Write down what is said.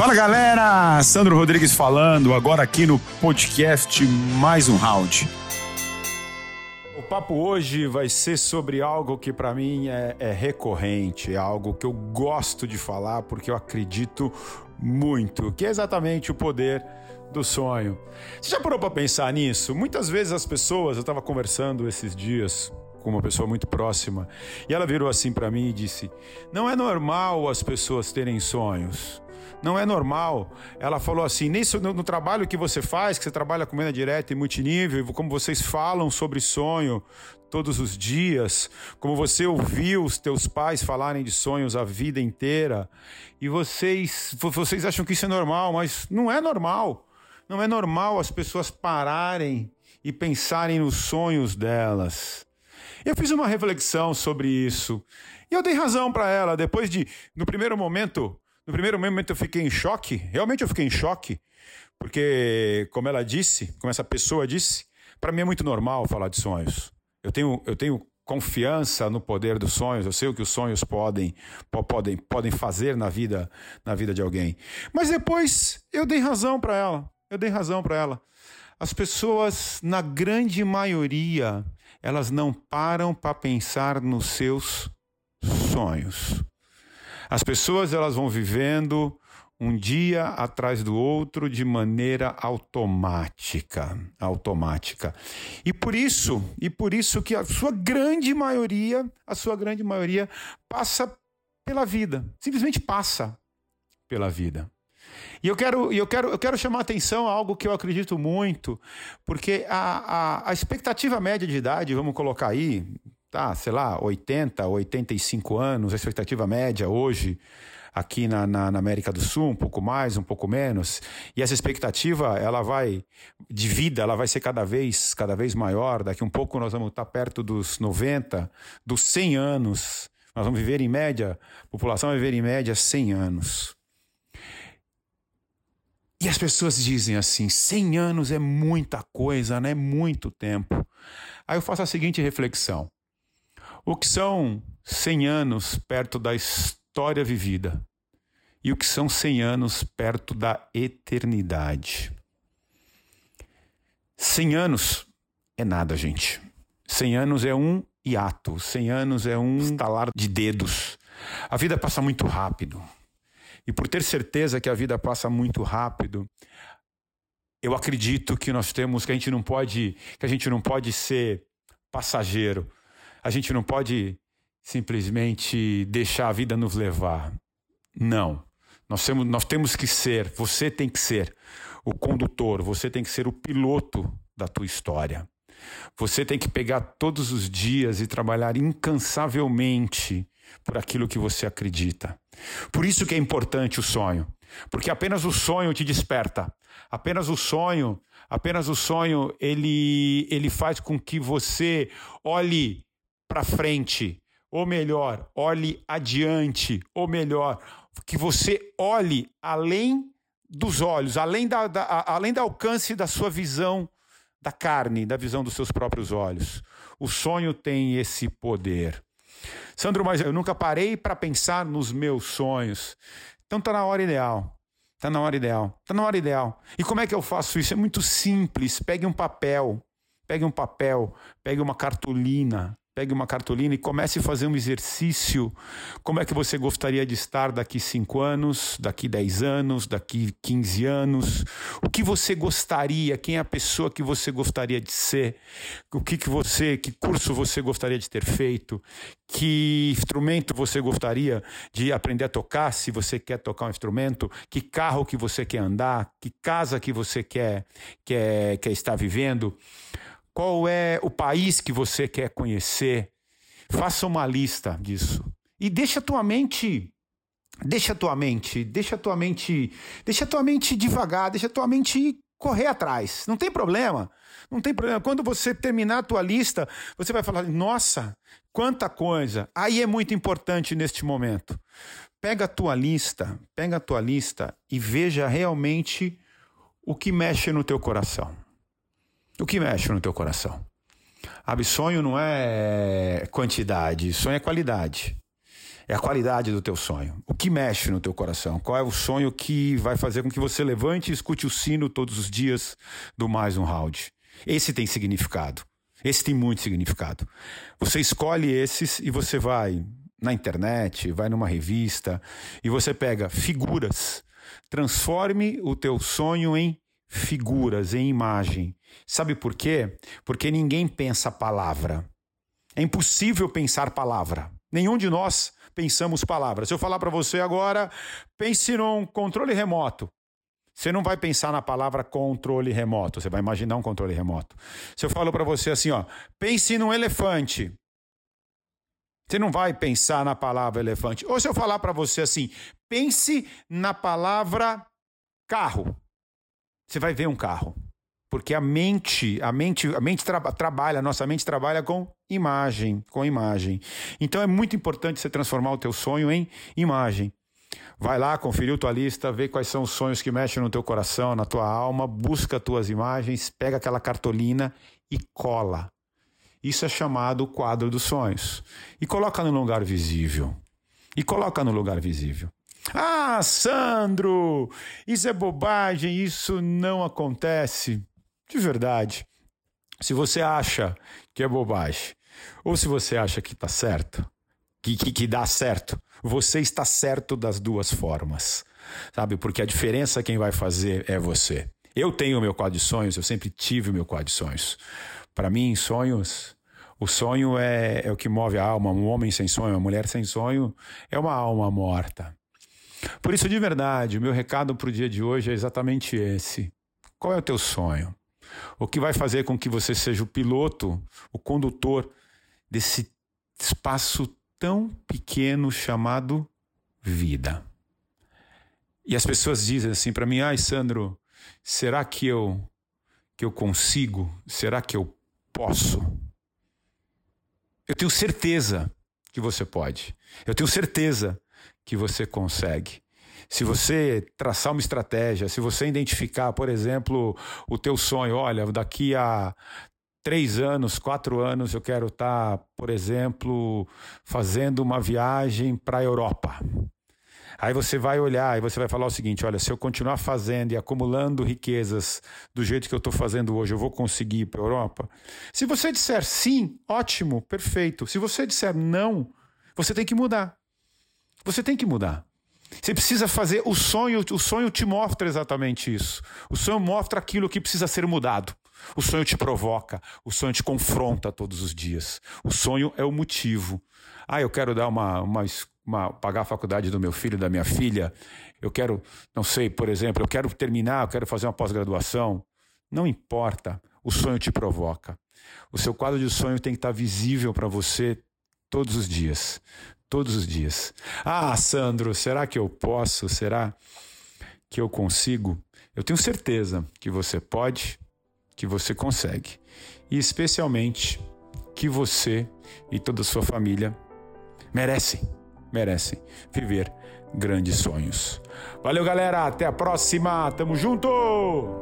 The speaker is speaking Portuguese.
Fala galera, Sandro Rodrigues falando, agora aqui no podcast Mais um Round. O papo hoje vai ser sobre algo que para mim é, é, recorrente, é algo que eu gosto de falar porque eu acredito muito, que é exatamente o poder do sonho. Você já parou para pensar nisso? Muitas vezes as pessoas, eu estava conversando esses dias com uma pessoa muito próxima, e ela virou assim para mim e disse: "Não é normal as pessoas terem sonhos. Não é normal. Ela falou assim: nisso, no, no, trabalho que você faz, que você trabalha com venda direta e multinível, como vocês falam sobre sonho todos os dias, como você ouviu os teus pais falarem de sonhos a vida inteira, e vocês, vocês acham que isso é normal, mas não é normal. Não é normal as pessoas pararem e pensarem nos sonhos delas. Eu fiz uma reflexão sobre isso. E eu dei razão para ela. Depois de, no primeiro momento, no primeiro momento eu fiquei em choque. Realmente eu fiquei em choque. Porque, como ela disse, como essa pessoa disse, para mim é muito normal falar de sonhos. Eu tenho, eu tenho confiança no poder dos sonhos. Eu sei o que os sonhos podem, podem, podem fazer na vida, na vida de alguém. Mas depois eu dei razão para ela. Eu dei razão para ela. As pessoas, na grande maioria, elas não param para pensar nos seus sonhos. As pessoas elas vão vivendo um dia atrás do outro de maneira automática, automática. E por isso, e por isso que a sua grande maioria, a sua grande maioria passa pela vida, simplesmente passa pela vida. E eu quero, eu quero, eu quero chamar atenção a algo que eu acredito muito, porque a, a, a expectativa média de idade, vamos colocar aí, tá, sei lá, 80, 85 anos, a expectativa média hoje aqui na, na, na, América do Sul, um pouco mais, um pouco menos, e essa expectativa ela vai de vida, ela vai ser cada vez cada vez maior. Daqui um pouco nós vamos estar perto dos 90, dos 100 anos. Nós vamos viver em média, a população vai viver em média 100 anos. E as pessoas dizem assim: 100 anos é muita coisa, né? É muito tempo. Aí eu faço a seguinte reflexão: o que são 100 anos perto da história vivida? E o que são 100 anos perto da eternidade? 100 anos é nada, gente. 100 anos é um hiato, 100 anos é um estalar de dedos. A vida passa muito rápido. E por ter certeza que a vida passa muito rápido, eu acredito que nós temos que a gente não pode, que a gente não pode ser passageiro. A gente não pode simplesmente deixar a vida nos levar. Não. Nós temos, nós temos que ser, você tem que ser o condutor, você tem que ser o piloto da tua história. Você tem que pegar todos os dias e trabalhar incansavelmente por aquilo que você acredita. Por isso que é importante o sonho, porque apenas o sonho te desperta. Apenas o sonho, apenas o sonho, ele ele faz com que você olhe para frente, ou melhor, olhe adiante, ou melhor, que você olhe além dos olhos, além da, da além do alcance da sua visão da carne, da visão dos seus próprios olhos. O sonho tem esse poder. Sandro, mas eu nunca parei para pensar nos meus sonhos. Então tá na hora ideal. Tá na hora ideal. Tá na hora ideal. E como é que eu faço isso? É muito simples. Pegue um papel, pegue um papel, pegue uma cartolina, Pegue uma cartolina e comece a fazer um exercício. Como é que você gostaria de estar daqui 5 anos, daqui 10 anos, daqui 15 anos? O que você gostaria? Quem é a pessoa que você gostaria de ser? O que, que você, que curso você gostaria de ter feito? Que instrumento você gostaria de aprender a tocar, se você quer tocar um instrumento? Que carro que você quer andar? Que casa que você quer, quer, quer estar vivendo? Qual é o país que você quer conhecer? Faça uma lista disso. E deixa a tua mente deixa a tua mente, deixa tua mente, deixa tua mente devagar, deixa tua mente correr atrás. Não tem problema. Não tem problema. Quando você terminar a tua lista, você vai falar: "Nossa, quanta coisa". Aí é muito importante neste momento. Pega a tua lista, pega a tua lista e veja realmente o que mexe no teu coração. O que mexe no teu coração? Sabe, sonho não é quantidade, sonho é qualidade. É a qualidade do teu sonho. O que mexe no teu coração? Qual é o sonho que vai fazer com que você levante e escute o sino todos os dias do mais um round? Esse tem significado. Esse tem muito significado. Você escolhe esses e você vai na internet, vai numa revista e você pega figuras. Transforme o teu sonho em figuras, em imagem. Sabe por quê? Porque ninguém pensa palavra. É impossível pensar palavra. Nenhum de nós pensamos palavras. Se eu falar para você agora, pense num controle remoto. Você não vai pensar na palavra controle remoto, você vai imaginar um controle remoto. Se eu falo para você assim, ó, pense num elefante. Você não vai pensar na palavra elefante. Ou se eu falar para você assim, pense na palavra carro. Você vai ver um carro. Porque a mente, a mente, a mente tra trabalha, a nossa mente trabalha com imagem, com imagem. Então é muito importante você transformar o teu sonho em imagem. Vai lá, conferiu tua lista, vê quais são os sonhos que mexem no teu coração, na tua alma, busca tuas imagens, pega aquela cartolina e cola. Isso é chamado quadro dos sonhos. E coloca no lugar visível. E coloca no lugar visível. Ah, Sandro, isso é bobagem, isso não acontece. De verdade. Se você acha que é bobagem, ou se você acha que está certo, que, que, que dá certo, você está certo das duas formas. Sabe? Porque a diferença quem vai fazer é você. Eu tenho o meu quadro de sonhos, eu sempre tive o meu quadro de sonhos. Para mim, sonhos o sonho é, é, o que move a alma. Um homem sem sonho, uma mulher sem sonho é uma alma morta. Por isso, de verdade, o meu recado para o dia de hoje é exatamente esse. Qual é o teu sonho? O que vai fazer com que você seja o piloto, o condutor desse espaço tão pequeno chamado vida? E as pessoas dizem assim para mim: "Ai, Sandro, será que eu que eu consigo? Será que eu posso?" Eu tenho certeza que você pode. Eu tenho certeza que você consegue. Se você traçar uma estratégia, se você identificar, por exemplo, o teu sonho, olha, daqui a três anos, quatro anos, eu quero estar, tá, por exemplo, fazendo uma viagem para a Europa. Aí você vai olhar e você vai falar o seguinte: olha, se eu continuar fazendo e acumulando riquezas do jeito que eu estou fazendo hoje, eu vou conseguir ir para a Europa? Se você disser sim, ótimo, perfeito. Se você disser não, você tem que mudar. Você tem que mudar. Você precisa fazer o sonho, o sonho te mostra exatamente isso. O sonho mostra aquilo que precisa ser mudado. O sonho te provoca, o sonho te confronta todos os dias. O sonho é o motivo. Ah, eu quero dar uma, uma, uma pagar a faculdade do meu filho, da minha filha. Eu quero, não sei, por exemplo, eu quero terminar, eu quero fazer uma pós-graduação. Não importa, o sonho te provoca. O seu quadro de sonho tem que estar visível para você todos os dias todos os dias. Ah, Sandro, será que eu posso? Será que eu consigo? Eu tenho certeza que você pode, que você consegue. E especialmente que você e toda a sua família merecem, merecem viver grandes sonhos. Valeu, galera, até a próxima. Tamo junto.